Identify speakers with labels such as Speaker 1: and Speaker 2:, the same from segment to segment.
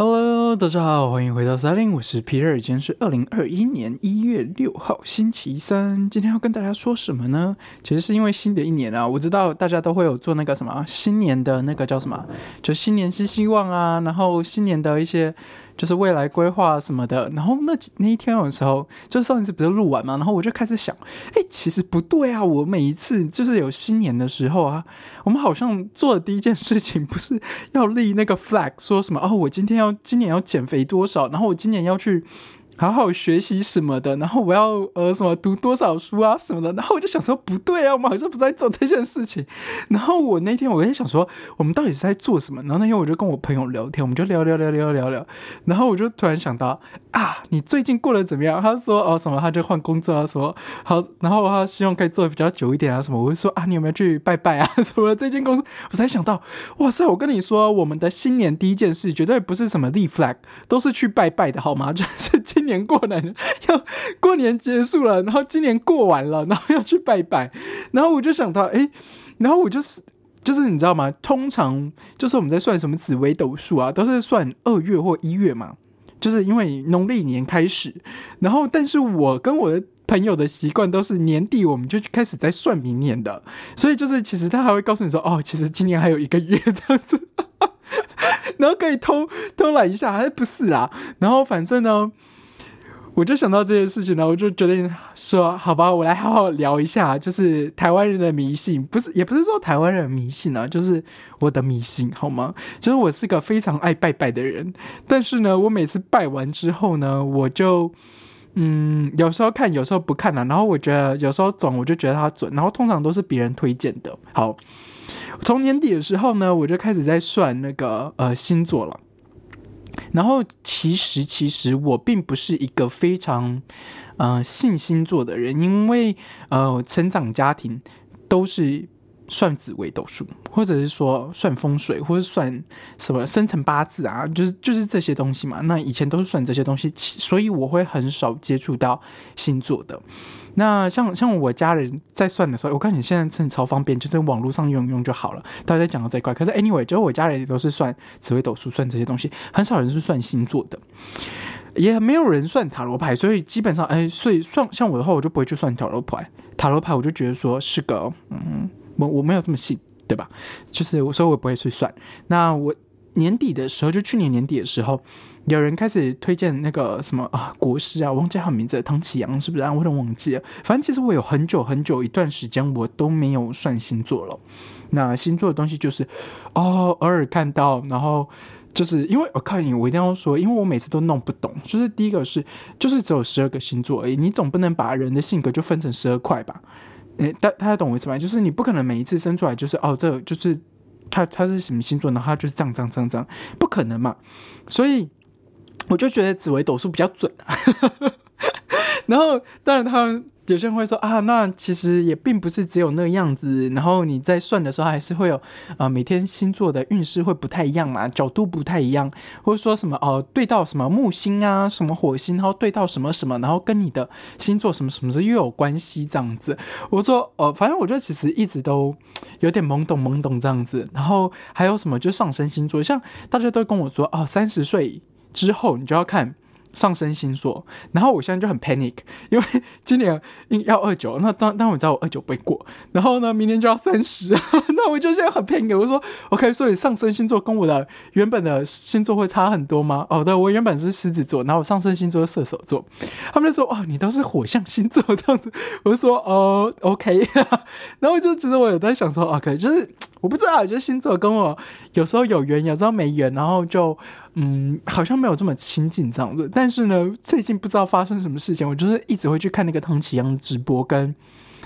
Speaker 1: Hello，大家好，欢迎回到三零，我是 Peter，，今天是二零二一年一月六号，星期三。今天要跟大家说什么呢？其实是因为新的一年啊，我知道大家都会有做那个什么新年的那个叫什么，就新年新希望啊，然后新年的一些。就是未来规划什么的，然后那那一天的时候，就上一次不是录完嘛，然后我就开始想，哎，其实不对啊，我每一次就是有新年的时候啊，我们好像做的第一件事情不是要立那个 flag，说什么哦，我今天要今年要减肥多少，然后我今年要去。好好学习什么的，然后我要呃什么读多少书啊什么的，然后我就想说不对啊，我们好像不在做这件事情。然后我那天我在想说，我们到底是在做什么？然后那天我就跟我朋友聊天，我们就聊聊聊聊聊聊。然后我就突然想到啊，你最近过得怎么样？他说哦什么，他就换工作啊什么好，然后他希望可以做的比较久一点啊什么。我就说啊，你有没有去拜拜啊 什么？这间公司我才想到，哇塞！我跟你说，我们的新年第一件事绝对不是什么立 flag，都是去拜拜的好吗？就是今。年过了，要过年结束了，然后今年过完了，然后要去拜拜，然后我就想到，哎，然后我就是就是你知道吗？通常就是我们在算什么紫微斗数啊，都是算二月或一月嘛，就是因为农历年开始，然后但是我跟我的朋友的习惯都是年底我们就开始在算明年的，所以就是其实他还会告诉你说，哦，其实今年还有一个月这样子，然后可以偷偷懒一下，还不是啊？然后反正呢。我就想到这件事情呢，我就决定说，好吧，我来好好聊一下，就是台湾人的迷信，不是，也不是说台湾人迷信啊，就是我的迷信，好吗？就是我是个非常爱拜拜的人，但是呢，我每次拜完之后呢，我就，嗯，有时候看，有时候不看了，然后我觉得有时候准，我就觉得它准，然后通常都是别人推荐的。好，从年底的时候呢，我就开始在算那个呃星座了。然后其实其实我并不是一个非常，呃信星座的人，因为呃成长家庭都是算紫微斗数，或者是说算风水，或者算什么生辰八字啊，就是就是这些东西嘛。那以前都是算这些东西，所以我会很少接触到星座的。那像像我家人在算的时候，我看你现在真的超方便，就在网络上用用就好了。大家讲到这一块，可是 anyway，就我家人也都是算紫微斗数，算这些东西，很少人是算星座的，也没有人算塔罗牌，所以基本上，哎，所以算像我的话，我就不会去算塔罗牌。塔罗牌我就觉得说是个，嗯，我我没有这么信，对吧？就是所以我不会去算。那我年底的时候，就去年年底的时候。有人开始推荐那个什么啊国师啊，我忘记他名字，唐启阳是不是啊？我有点忘记了。反正其实我有很久很久一段时间我都没有算星座了。那星座的东西就是哦，偶尔看到，然后就是因为我看你，我一定要说，因为我每次都弄不懂。就是第一个是，就是只有十二个星座而已，你总不能把人的性格就分成十二块吧？诶，大大家懂我意思吧？就是你不可能每一次生出来就是哦，这就是他他是什么星座，然后他就是这样这样这样这样，不可能嘛？所以。我就觉得紫微斗数比较准，然后当然他们有些人会说啊，那其实也并不是只有那样子，然后你在算的时候还是会有啊，每天星座的运势会不太一样嘛，角度不太一样，或者说什么哦，对到什么木星啊，什么火星，然后对到什么什么，然后跟你的星座什么什么又有关系这样子。我说哦，反正我觉得其实一直都有点懵懂懵懂这样子，然后还有什么就上升星座，像大家都跟我说哦，三十岁。之后你就要看上升星座，然后我现在就很 panic，因为 今年要二九，那当当我知道我二九不会过，然后呢，明年就要三十，那我就现在很 panic。我说 OK，所以上升星座跟我的原本的星座会差很多吗？哦，对，我原本是狮子座，然后我上升星座是射手座，他们就说哦，你都是火象星座这样子，我就说哦 OK，然后我就觉得我有在想说 OK，就是我不知道，我觉得星座跟我有时候有缘，有时候没缘，然后就。嗯，好像没有这么亲近这样子，但是呢，最近不知道发生什么事情，我就是一直会去看那个唐启阳直播，跟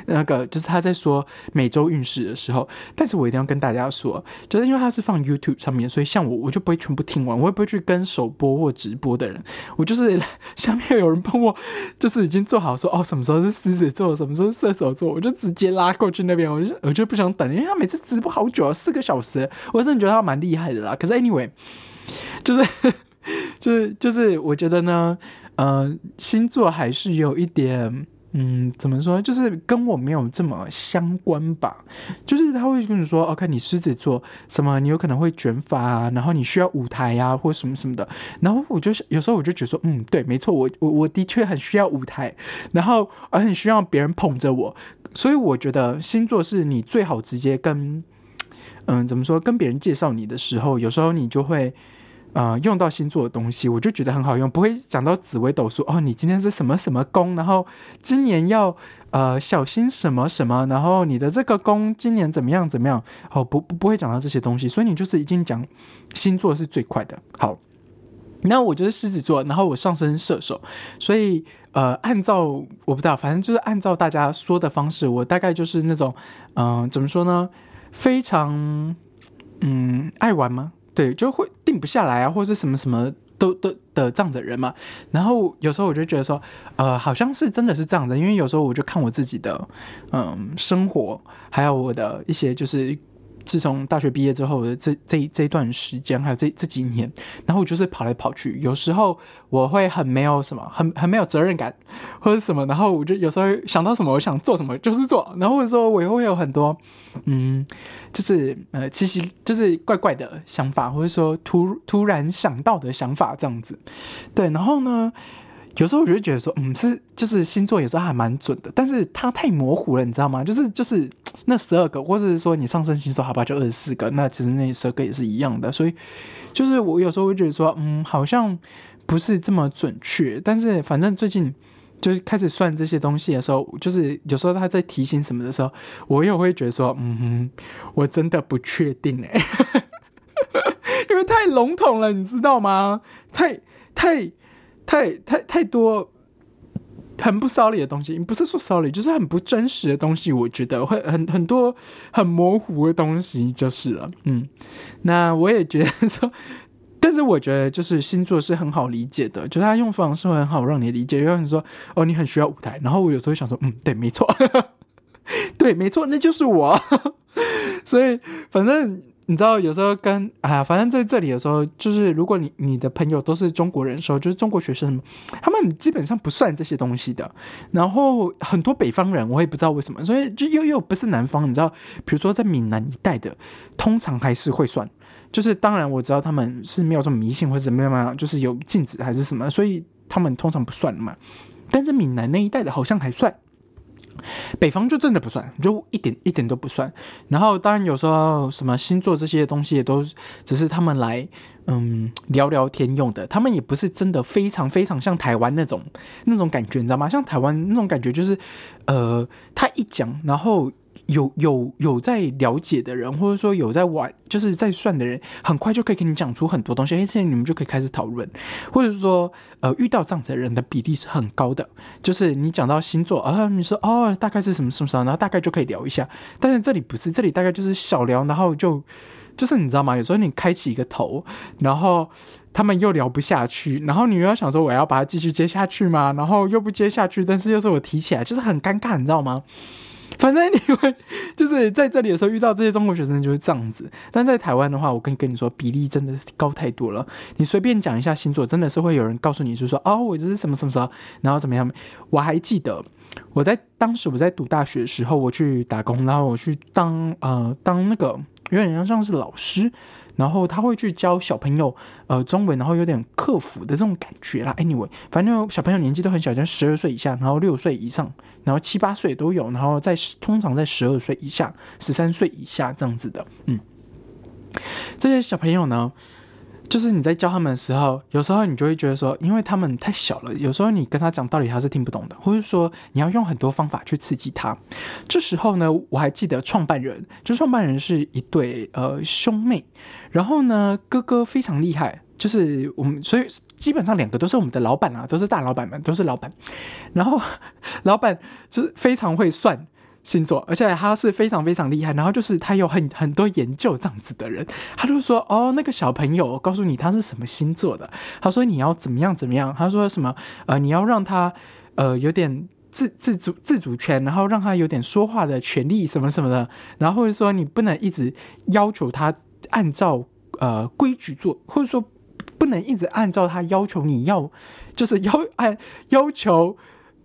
Speaker 1: 那个就是他在说每周运势的时候，但是我一定要跟大家说，就是因为他是放 YouTube 上面，所以像我，我就不会全部听完，我也不会去跟首播或直播的人，我就是下面有人帮我，就是已经做好说哦，什么时候是狮子座，什么时候射手座，我就直接拉过去那边，我就我就不想等，因为他每次直播好久啊，四个小时，我真的觉得他蛮厉害的啦。可是 anyway。就是，就是，就是，我觉得呢，呃，星座还是有一点，嗯，怎么说？就是跟我没有这么相关吧。就是他会跟你说，OK，你狮子座什么，你有可能会卷发啊，然后你需要舞台呀，或什么什么的。然后我就是有时候我就觉得说，嗯，对，没错，我我我的确很需要舞台，然后而很需要别人捧着我。所以我觉得星座是你最好直接跟，嗯，怎么说？跟别人介绍你的时候，有时候你就会。呃，用到星座的东西，我就觉得很好用，不会讲到紫微斗数哦。你今天是什么什么宫，然后今年要呃小心什么什么，然后你的这个宫今年怎么样怎么样？哦，不不不会讲到这些东西，所以你就是已经讲星座是最快的。好，那我就是狮子座，然后我上升射手，所以呃，按照我不知道，反正就是按照大家说的方式，我大概就是那种嗯，怎么说呢？非常嗯爱玩吗？对，就会定不下来啊，或者是什么什么都都的这样子人嘛。然后有时候我就觉得说，呃，好像是真的是这样子，因为有时候我就看我自己的，嗯，生活，还有我的一些就是。自从大学毕业之后的这这这段时间，还有这这几年，然后我就是跑来跑去，有时候我会很没有什么，很很没有责任感，或者什么，然后我就有时候想到什么，我想做什么就是做，然后或者说我也会有很多，嗯，就是呃，其实就是怪怪的想法，或者说突突然想到的想法这样子，对，然后呢？有时候我就觉得说，嗯，是就是星座有时候还蛮准的，但是它太模糊了，你知道吗？就是就是那十二个，或者是说你上升星座好吧，就二十四个，那其实那十二个也是一样的，所以就是我有时候会觉得说，嗯，好像不是这么准确。但是反正最近就是开始算这些东西的时候，就是有时候他在提醒什么的时候，我又会觉得说，嗯哼，我真的不确定哎，因为太笼统了，你知道吗？太太。太太太多很不骚理的东西，不是说骚理，就是很不真实的东西。我觉得会很很多很模糊的东西就是了。嗯，那我也觉得说，但是我觉得就是星座是很好理解的，就他用方式很好让你理解。有人说哦，你很需要舞台，然后我有时候想说，嗯，对，没错，对，没错，那就是我。所以反正。你知道有时候跟啊，反正在这里的时候，就是如果你你的朋友都是中国人的时候，就是中国学生，他们基本上不算这些东西的。然后很多北方人，我也不知道为什么，所以就又又不是南方，你知道，比如说在闽南一带的，通常还是会算。就是当然我知道他们是没有这么迷信或者怎么样嘛，就是有禁止还是什么，所以他们通常不算嘛。但是闽南那一带的好像还算。北方就真的不算，就一点一点都不算。然后当然有时候什么星座这些东西也都只是他们来嗯聊聊天用的，他们也不是真的非常非常像台湾那种那种感觉，你知道吗？像台湾那种感觉就是，呃，他一讲，然后。有有有在了解的人，或者说有在玩，就是在算的人，很快就可以跟你讲出很多东西。哎，现在你们就可以开始讨论，或者说，呃，遇到这样子的人的比例是很高的。就是你讲到星座啊，你说哦，大概是什么什么什么，然后大概就可以聊一下。但是这里不是，这里大概就是小聊，然后就就是你知道吗？有时候你开启一个头，然后他们又聊不下去，然后你又要想说我要把它继续接下去吗？然后又不接下去，但是又是我提起来，就是很尴尬，你知道吗？反正你会就是在这里的时候遇到这些中国学生就是这样子，但在台湾的话，我跟跟你说比例真的是高太多了。你随便讲一下星座，真的是会有人告诉你，就说哦，我这是什么什么什么，然后怎么样？我还记得我在当时我在读大学的时候，我去打工，然后我去当呃当那个有点像像是老师。然后他会去教小朋友，呃，中文，然后有点克服的这种感觉啦。Anyway，反正小朋友年纪都很小，像十二岁以下，然后六岁以上，然后七八岁都有，然后在通常在十二岁以下、十三岁以下这样子的。嗯，这些小朋友呢？就是你在教他们的时候，有时候你就会觉得说，因为他们太小了，有时候你跟他讲道理他是听不懂的，或者说你要用很多方法去刺激他。这时候呢，我还记得创办人，就创办人是一对呃兄妹，然后呢哥哥非常厉害，就是我们所以基本上两个都是我们的老板啊，都是大老板们，都是老板，然后 老板就是非常会算。星座，而且他是非常非常厉害，然后就是他有很很多研究这样子的人，他就说哦，那个小朋友，告诉你他是什么星座的，他说你要怎么样怎么样，他说什么呃，你要让他呃有点自自主自主权，然后让他有点说话的权利什么什么的，然后或者说你不能一直要求他按照呃规矩做，或者说不能一直按照他要求你要，就是要按要求。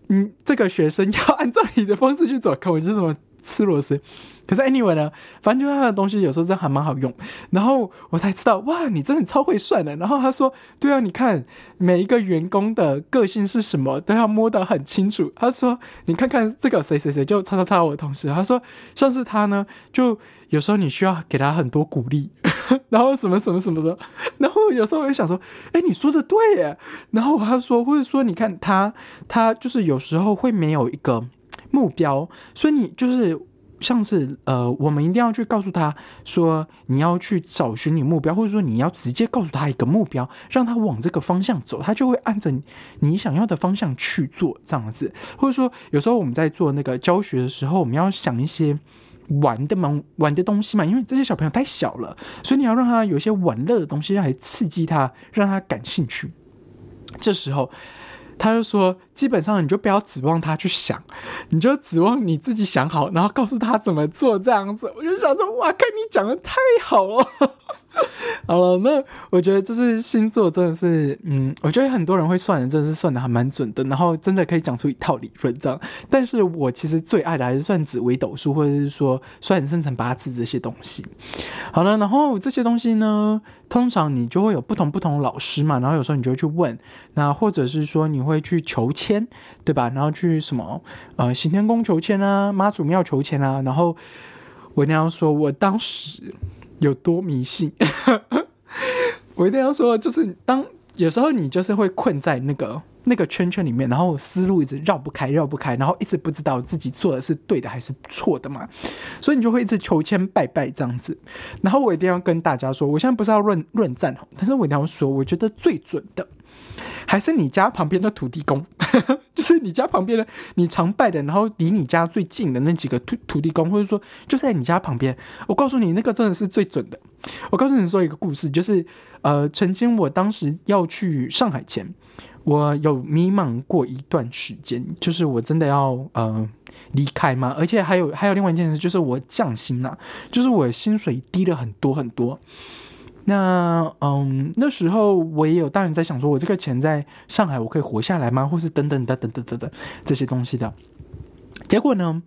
Speaker 1: 嗯，这个学生要按照你的方式去走，可我是什么吃螺丝？可是 anyway 呢，反正就他的东西有时候真的还蛮好用。然后我才知道，哇，你真的超会算的。然后他说，对啊，你看每一个员工的个性是什么，都要摸得很清楚。他说，你看看这个谁谁谁就叉叉叉我的同事。他说，像是他呢，就有时候你需要给他很多鼓励，然后什么什么什么的。然后有时候我就想说，哎，你说的对耶。然后他说，或者说你看他，他就是有时候会没有一个目标，所以你就是。像是呃，我们一定要去告诉他说，你要去找寻你目标，或者说你要直接告诉他一个目标，让他往这个方向走，他就会按着你想要的方向去做这样子。或者说，有时候我们在做那个教学的时候，我们要想一些玩的嘛，玩的东西嘛，因为这些小朋友太小了，所以你要让他有一些玩乐的东西来刺激他，让他感兴趣。这时候。他就说，基本上你就不要指望他去想，你就指望你自己想好，然后告诉他怎么做这样子。我就想说，哇，看你讲的太好了。好了，那我觉得就是星座真的是，嗯，我觉得很多人会算的，真的是算的还蛮准的，然后真的可以讲出一套理论这样。但是我其实最爱的还是算紫微斗数，或者是说算生辰八字这些东西。好了，然后这些东西呢，通常你就会有不同不同的老师嘛，然后有时候你就会去问，那或者是说你会去求签，对吧？然后去什么呃行天宫求签啊，妈祖庙求签啊，然后我一定要说，我当时。有多迷信？我一定要说，就是当有时候你就是会困在那个那个圈圈里面，然后思路一直绕不开，绕不开，然后一直不知道自己做的是对的还是错的嘛，所以你就会一直求签拜拜这样子。然后我一定要跟大家说，我现在不是要论论战哈，但是我一定要说，我觉得最准的。还是你家旁边的土地公，就是你家旁边的你常拜的，然后离你家最近的那几个土土地公，或者说就在你家旁边。我告诉你，那个真的是最准的。我告诉你说一个故事，就是呃，曾经我当时要去上海前，我有迷茫过一段时间，就是我真的要呃离开嘛，而且还有还有另外一件事，就是我降薪了，就是我薪水低了很多很多。那嗯，那时候我也有大人在想，说我这个钱在上海我可以活下来吗？或是等等的等等等等这些东西的。结果呢，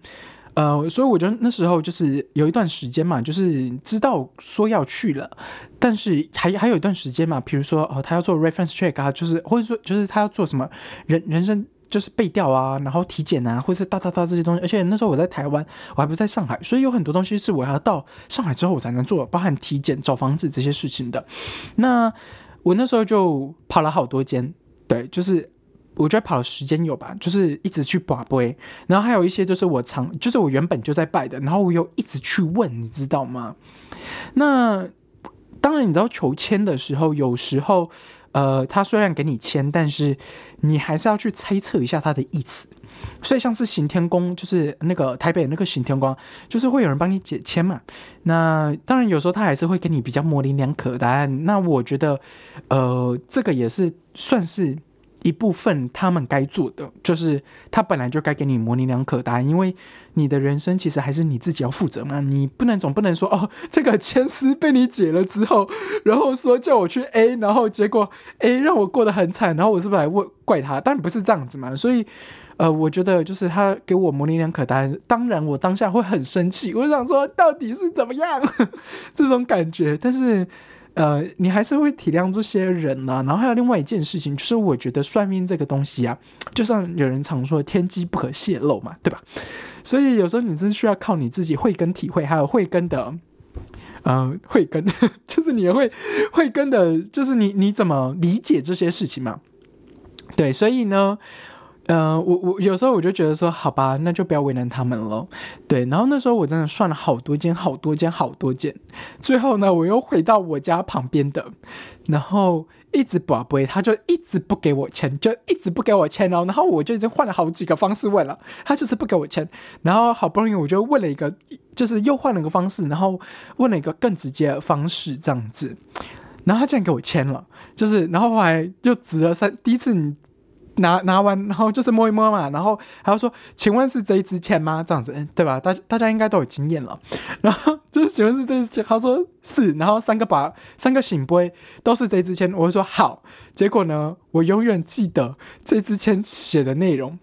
Speaker 1: 呃，所以我觉得那时候就是有一段时间嘛，就是知道说要去了，但是还还有一段时间嘛，比如说哦，他要做 reference check 啊，就是或者说就是他要做什么人人生。就是背调啊，然后体检啊，或是哒哒哒这些东西。而且那时候我在台湾，我还不在上海，所以有很多东西是我要到上海之后我才能做，包含体检、找房子这些事情的。那我那时候就跑了好多间，对，就是我觉得跑的时间有吧，就是一直去把杯，然后还有一些就是我常，就是我原本就在拜的，然后我又一直去问，你知道吗？那当然，你知道求签的时候，有时候。呃，他虽然给你签，但是你还是要去猜测一下他的意思。所以像是行天宫，就是那个台北那个行天宫，就是会有人帮你解签嘛。那当然有时候他还是会给你比较模棱两可的答案。那我觉得，呃，这个也是算是。一部分他们该做的，就是他本来就该给你模棱两可答案，因为你的人生其实还是你自己要负责嘛，你不能总不能说哦，这个签诗被你解了之后，然后说叫我去 A，然后结果 A 让我过得很惨，然后我是不是来问怪他？但不是这样子嘛，所以呃，我觉得就是他给我模棱两可答案，当然我当下会很生气，我想说到底是怎么样 这种感觉，但是。呃，你还是会体谅这些人呢。然后还有另外一件事情，就是我觉得算命这个东西啊，就像有人常说“天机不可泄露”嘛，对吧？所以有时候你真需要靠你自己慧根体会，还有慧根的，呃，慧根 就是你会慧根的，就是你你怎么理解这些事情嘛？对，所以呢。嗯，我我有时候我就觉得说，好吧，那就不要为难他们了。对，然后那时候我真的算了好多间、好多间、好多间，最后呢，我又回到我家旁边的，然后一直不不，他就一直不给我签，就一直不给我签哦。然后我就已经换了好几个方式问了，他就是不给我签。然后好不容易我就问了一个，就是又换了个方式，然后问了一个更直接的方式，这样子，然后他竟然给我签了，就是然后后来又指了三，第一次你。拿拿完，然后就是摸一摸嘛，然后还要说，请问是这一支签吗？这样子，对吧？大大家应该都有经验了。然后就是请问是这支签，他说是，然后三个把三个醒杯都是这支签，我就说好。结果呢，我永远记得这支签写的内容。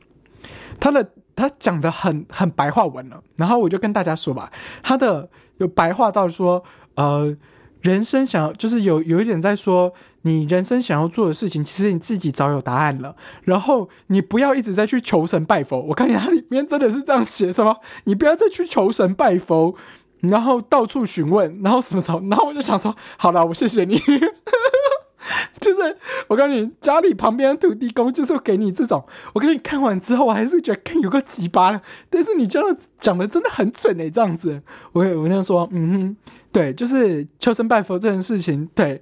Speaker 1: 他的他讲的很很白话文了，然后我就跟大家说吧，他的有白话到说，呃，人生想要就是有有一点在说，你人生想要做的事情，其实你自己早有答案了，然后你不要一直在去求神拜佛。我看见它里面真的是这样写，什么你不要再去求神拜佛，然后到处询问，然后什么时候，然后我就想说，好了，我谢谢你。就是我告诉你，家里旁边的土地公就是给你这种。我跟你看完之后，我还是觉得看有个鸡巴。但是你这样讲的真的很准诶，这样子，我我那样说，嗯哼，对，就是求神拜佛这件事情，对，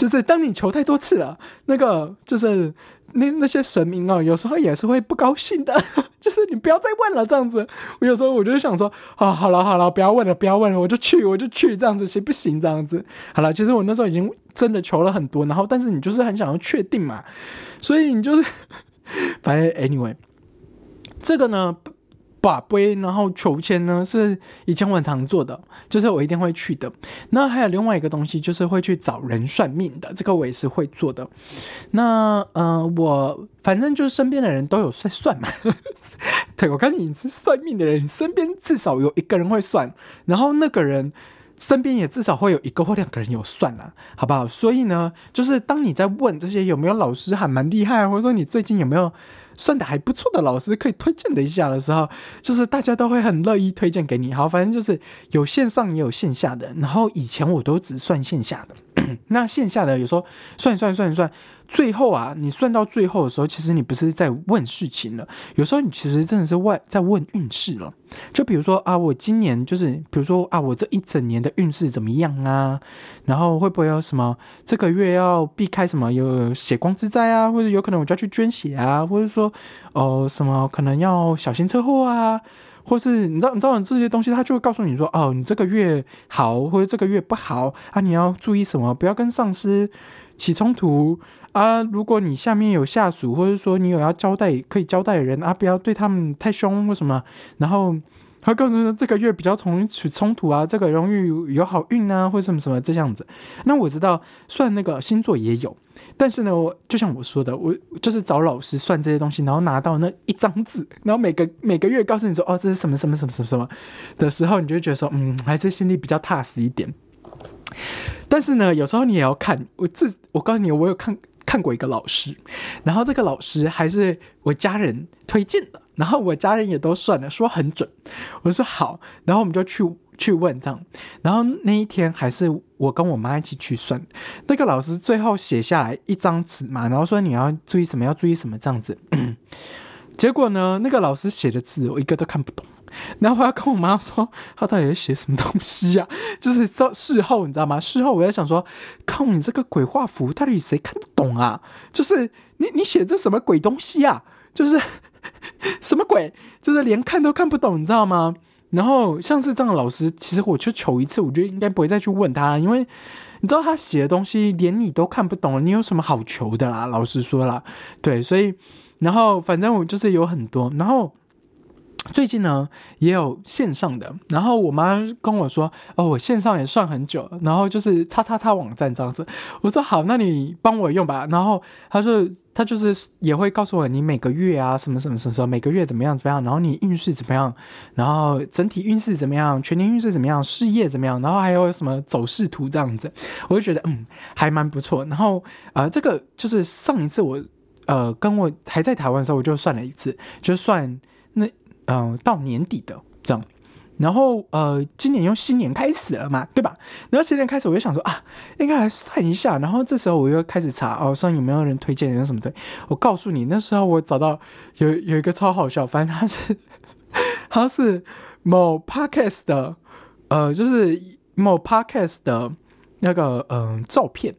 Speaker 1: 就是当你求太多次了，那个就是。那那些神明啊，有时候也是会不高兴的，就是你不要再问了这样子。我有时候我就想说，啊，好了好了，不要问了，不要问了，我就去我就去这样子，行不行？这样子，好了，其实我那时候已经真的求了很多，然后但是你就是很想要确定嘛，所以你就是，反正 anyway，这个呢。把杯，然后求签呢，是以前我很常做的，就是我一定会去的。那还有另外一个东西，就是会去找人算命的，这个我也是会做的。那呃，我反正就是身边的人都有在算嘛。对我看你是算命的人，身边至少有一个人会算，然后那个人身边也至少会有一个或两个人有算啦，好不好？所以呢，就是当你在问这些有没有老师还蛮厉害，或者说你最近有没有。算的还不错的老师可以推荐的一下的时候，就是大家都会很乐意推荐给你。好，反正就是有线上也有线下的。然后以前我都只算线下的，那线下的有时候算一算算一算。最后啊，你算到最后的时候，其实你不是在问事情了，有时候你其实真的是问在问运势了。就比如说啊，我今年就是，比如说啊，我这一整年的运势怎么样啊？然后会不会有什么这个月要避开什么有血光之灾啊？或者有可能我就要去捐血啊？或者说哦什么可能要小心车祸啊？或是你知道你知道这些东西，他就会告诉你说哦，你这个月好，或者这个月不好啊？你要注意什么？不要跟上司起冲突。啊，如果你下面有下属，或者说你有要交代可以交代的人啊，不要对他们太凶或什么。然后他告诉说这个月比较容易起冲突啊，这个容易有好运啊，或什么什么这样子。那我知道算那个星座也有，但是呢，我就像我说的，我就是找老师算这些东西，然后拿到那一张纸，然后每个 每个月告诉你说哦，这是什么什么什么什么什么的时候，你就觉得说嗯，还是心里比较踏实一点。但是呢，有时候你也要看我自，我告诉你，我有看。看过一个老师，然后这个老师还是我家人推荐的，然后我家人也都算了，说很准。我说好，然后我们就去去问这样，然后那一天还是我跟我妈一起去算。那个老师最后写下来一张纸嘛，然后说你要注意什么，要注意什么这样子。结果呢，那个老师写的字我一个都看不懂。然后我要跟我妈说，他到底在写什么东西啊？就是事后，你知道吗？事后我在想说，靠你这个鬼画符，到底谁看得懂啊？就是你你写这什么鬼东西啊？就是 什么鬼？就是连看都看不懂，你知道吗？然后像是这样的老师，其实我就求一次，我觉得应该不会再去问他，因为你知道他写的东西连你都看不懂，你有什么好求的啦？老实说啦，对，所以然后反正我就是有很多，然后。最近呢也有线上的，然后我妈跟我说：“哦，我线上也算很久，然后就是叉叉叉网站这样子。”我说：“好，那你帮我用吧。”然后他说：“他就是也会告诉我你每个月啊什么什么什么时候每个月怎么样怎么样，然后你运势怎么样，然后整体运势怎么样，全年运势怎么样，事业怎么样，然后还有什么走势图这样子。”我就觉得嗯还蛮不错。然后呃这个就是上一次我呃跟我还在台湾的时候我就算了一次，就算那。嗯，到年底的这样，然后呃，今年又新年开始了嘛，对吧？然后新年开始，我就想说啊，应该来算一下。然后这时候我又开始查哦，算有没有人推荐人什么的。我告诉你，那时候我找到有有一个超好笑，反正他是 他是某 podcast 的，呃，就是某 podcast 的那个嗯照片。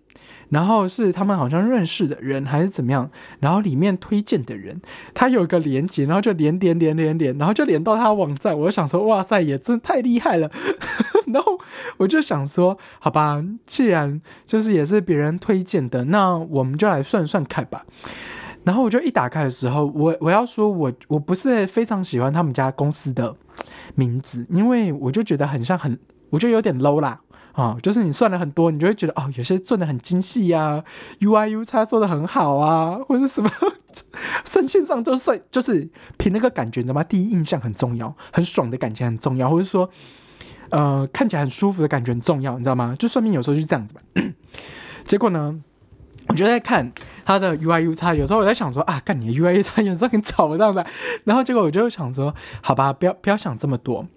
Speaker 1: 然后是他们好像认识的人还是怎么样，然后里面推荐的人，他有一个连接，然后就连连连连连，然后就连到他网站。我就想说，哇塞，也真太厉害了。然后我就想说，好吧，既然就是也是别人推荐的，那我们就来算算看吧。然后我就一打开的时候，我我要说，我我不是非常喜欢他们家公司的名字，因为我就觉得很像很，我觉得有点 low 啦。啊，就是你算了很多，你就会觉得哦，有些做的很精细呀，UI U 叉做的很好啊，或者什么，算线上都算，就是凭那个感觉，你知道吗？第一印象很重要，很爽的感觉很重要，或者说，呃，看起来很舒服的感觉很重要，你知道吗？就算命有时候就是这样子吧。结果呢，我就在看他的 UI U 叉，有时候我在想说啊，看你的 UI U 叉有时候很丑这样子，然后结果我就想说，好吧，不要不要想这么多。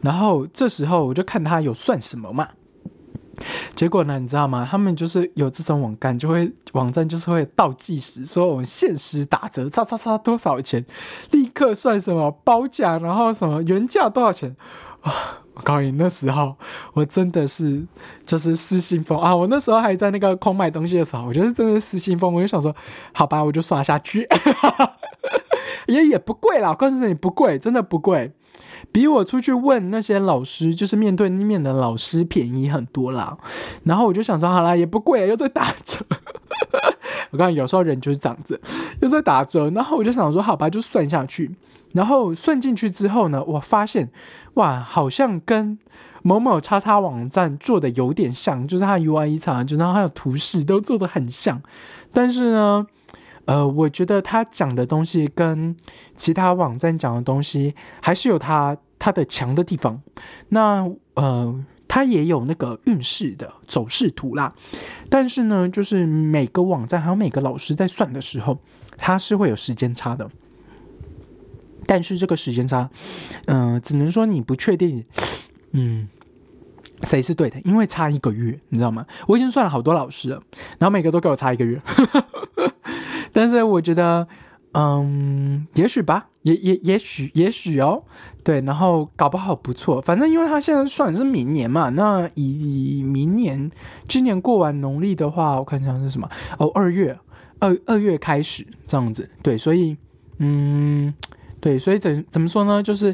Speaker 1: 然后这时候我就看他有算什么嘛。结果呢？你知道吗？他们就是有这种网站，就会网站就是会倒计时，说我们限时打折，叉叉叉多少钱，立刻算什么包价，然后什么原价多少钱啊！我告诉你，那时候我真的是就是失心疯啊！我那时候还在那个空买东西的时候，我觉得真的失心疯，我就想说，好吧，我就刷下去，也也不贵啦，告诉你不贵，真的不贵。比我出去问那些老师，就是面对面的老师便宜很多啦。然后我就想说，好啦，也不贵，又在打折。我刚有时候人就是这样子，又在打折。然后我就想说，好吧，就算下去。然后算进去之后呢，我发现，哇，好像跟某某叉叉网站做的有点像，就是它 UI 叉，就然后还有图示都做的很像。但是呢。呃，我觉得他讲的东西跟其他网站讲的东西还是有他他的强的地方。那呃，他也有那个运势的走势图啦。但是呢，就是每个网站还有每个老师在算的时候，他是会有时间差的。但是这个时间差，嗯，只能说你不确定，嗯，谁是对的，因为差一个月，你知道吗？我已经算了好多老师了，然后每个都给我差一个月。但是我觉得，嗯，也许吧，也也也许也许哦，对，然后搞不好不错，反正因为他现在算是明年嘛，那以以明年今年过完农历的话，我看一下是什么哦，二月二二月开始这样子，对，所以嗯。对，所以怎怎么说呢？就是，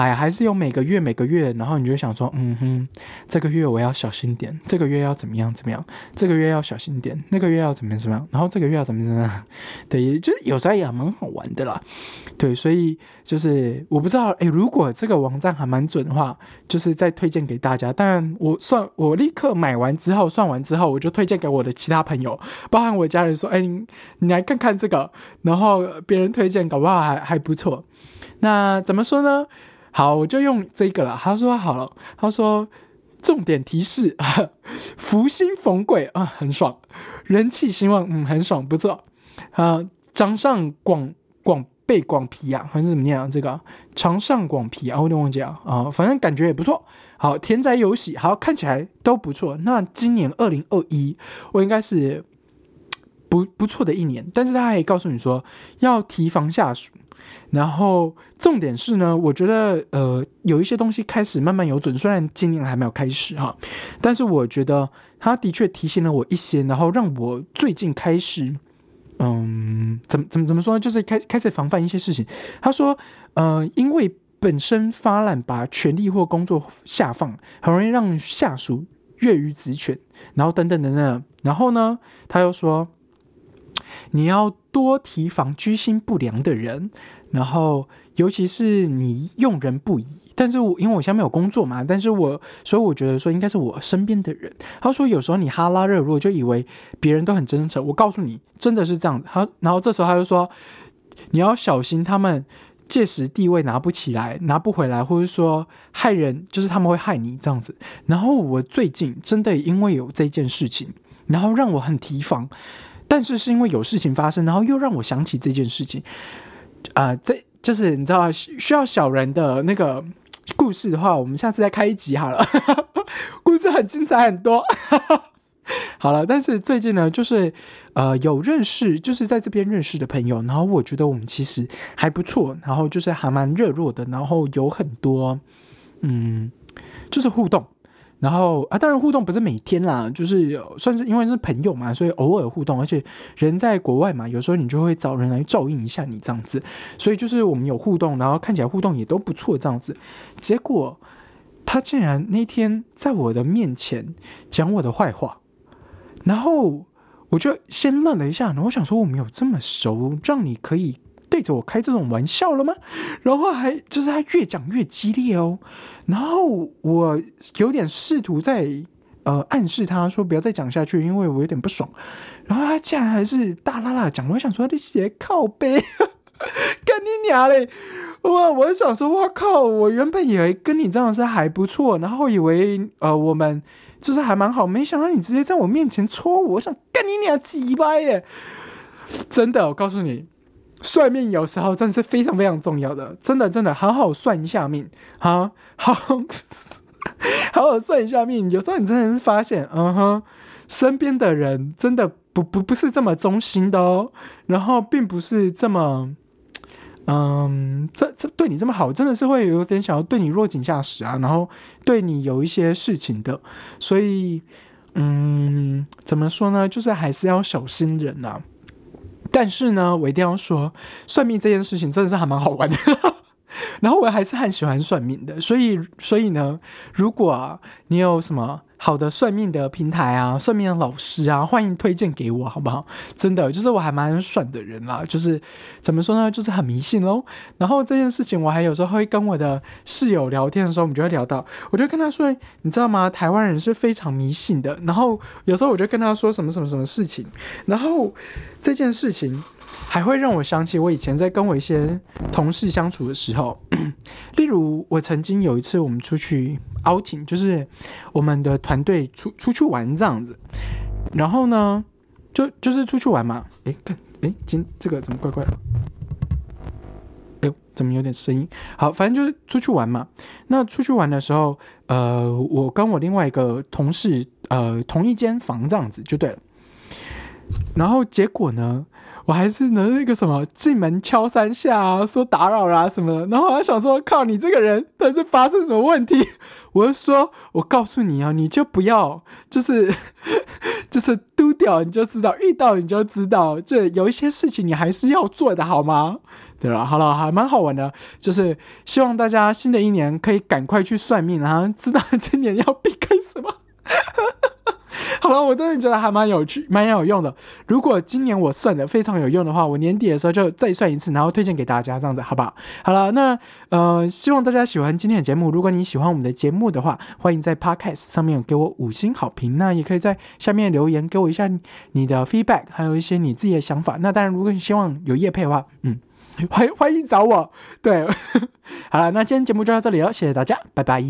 Speaker 1: 哎，还是有每个月每个月，然后你就想说，嗯哼，这个月我要小心点，这个月要怎么样怎么样，这个月要小心点，那个月要怎么样怎么样，然后这个月要怎么怎么样，对，就是有时候也蛮好玩的啦。对，所以就是我不知道，哎，如果这个网站还蛮准的话，就是再推荐给大家。但，我算我立刻买完之后，算完之后，我就推荐给我的其他朋友，包含我家人说，哎，你来看看这个，然后别人推荐，搞不好还还不错。那怎么说呢？好，我就用这个了。他说好了，他说重点提示：福星逢贵啊，很爽；人气兴旺，嗯，很爽，不错。啊，掌上广广背广皮啊，还是怎么念啊？这个长上广皮啊，我有点忘记啊。啊，反正感觉也不错。好，田宅游戏，好，看起来都不错。那今年二零二一，我应该是不不错的一年。但是他还告诉你说，要提防下属。然后重点是呢，我觉得呃有一些东西开始慢慢有准，虽然今年还没有开始哈，但是我觉得他的确提醒了我一些，然后让我最近开始嗯怎么怎么怎么说，就是开开始防范一些事情。他说呃因为本身发懒，把权力或工作下放，很容易让下属越于职权，然后等等等等。然后呢，他又说你要多提防居心不良的人。然后，尤其是你用人不疑，但是我因为我现在没有工作嘛，但是我所以我觉得说应该是我身边的人。他说有时候你哈拉热络，就以为别人都很真诚。我告诉你，真的是这样。他然后这时候他就说，你要小心他们届时地位拿不起来，拿不回来，或者说害人，就是他们会害你这样子。然后我最近真的因为有这件事情，然后让我很提防，但是是因为有事情发生，然后又让我想起这件事情。啊，这就是你知道需要小人的那个故事的话，我们下次再开一集好了。故事很精彩，很多。好了，但是最近呢，就是呃有认识，就是在这边认识的朋友，然后我觉得我们其实还不错，然后就是还蛮热络的，然后有很多嗯，就是互动。然后啊，当然互动不是每天啦，就是算是因为是朋友嘛，所以偶尔互动。而且人在国外嘛，有时候你就会找人来照应一下你这样子。所以就是我们有互动，然后看起来互动也都不错这样子。结果他竟然那天在我的面前讲我的坏话，然后我就先愣了一下，我想说我们有这么熟，让你可以。对着我开这种玩笑了吗？然后还就是他越讲越激烈哦，然后我有点试图在呃暗示他说不要再讲下去，因为我有点不爽。然后他竟然还是大啦啦讲，我想说你写靠背，跟你娘嘞！哇，我想说，我靠，我原本以为跟你这样是还不错，然后以为呃我们就是还蛮好，没想到你直接在我面前戳我，我想干你俩几巴耶！真的，我告诉你。算命有时候真的是非常非常重要的，真的真的好好算一下命，好好 好好算一下命。有时候你真的是发现，嗯哼，身边的人真的不不不是这么忠心的哦，然后并不是这么，嗯，这这对你这么好，真的是会有点想要对你落井下石啊，然后对你有一些事情的，所以，嗯，怎么说呢？就是还是要小心人呐。但是呢，我一定要说，算命这件事情真的是还蛮好玩的。然后我还是很喜欢算命的，所以，所以呢，如果，你有什么？好的算命的平台啊，算命的老师啊，欢迎推荐给我，好不好？真的，就是我还蛮算的人啦，就是怎么说呢，就是很迷信喽。然后这件事情，我还有时候会跟我的室友聊天的时候，我们就会聊到，我就跟他说，你知道吗？台湾人是非常迷信的。然后有时候我就跟他说什么什么什么事情，然后这件事情。还会让我想起我以前在跟我一些同事相处的时候，例如我曾经有一次我们出去 outing，就是我们的团队出出去玩这样子，然后呢，就就是出去玩嘛，诶，看，诶，今这个怎么怪怪的？哎，怎么有点声音？好，反正就是出去玩嘛。那出去玩的时候，呃，我跟我另外一个同事，呃，同一间房这样子就对了。然后结果呢？我还是能那个什么进门敲三下啊，说打扰啦什么的，然后我还想说，靠你这个人，但是发生什么问题？我就说，我告诉你啊，你就不要，就是 就是丢掉，你就知道，遇到你就知道，这有一些事情你还是要做的，好吗？对了，好了，还蛮好玩的，就是希望大家新的一年可以赶快去算命啊，知道今年要避开什么。好了，我真的觉得还蛮有趣、蛮有用的。如果今年我算的非常有用的话，我年底的时候就再算一次，然后推荐给大家，这样子好不好？好了，那呃，希望大家喜欢今天的节目。如果你喜欢我们的节目的话，欢迎在 Podcast 上面给我五星好评。那也可以在下面留言给我一下你的 feedback，还有一些你自己的想法。那当然，如果你希望有叶配的话，嗯，欢欢迎找我。对，好了，那今天节目就到这里了，谢谢大家，拜拜。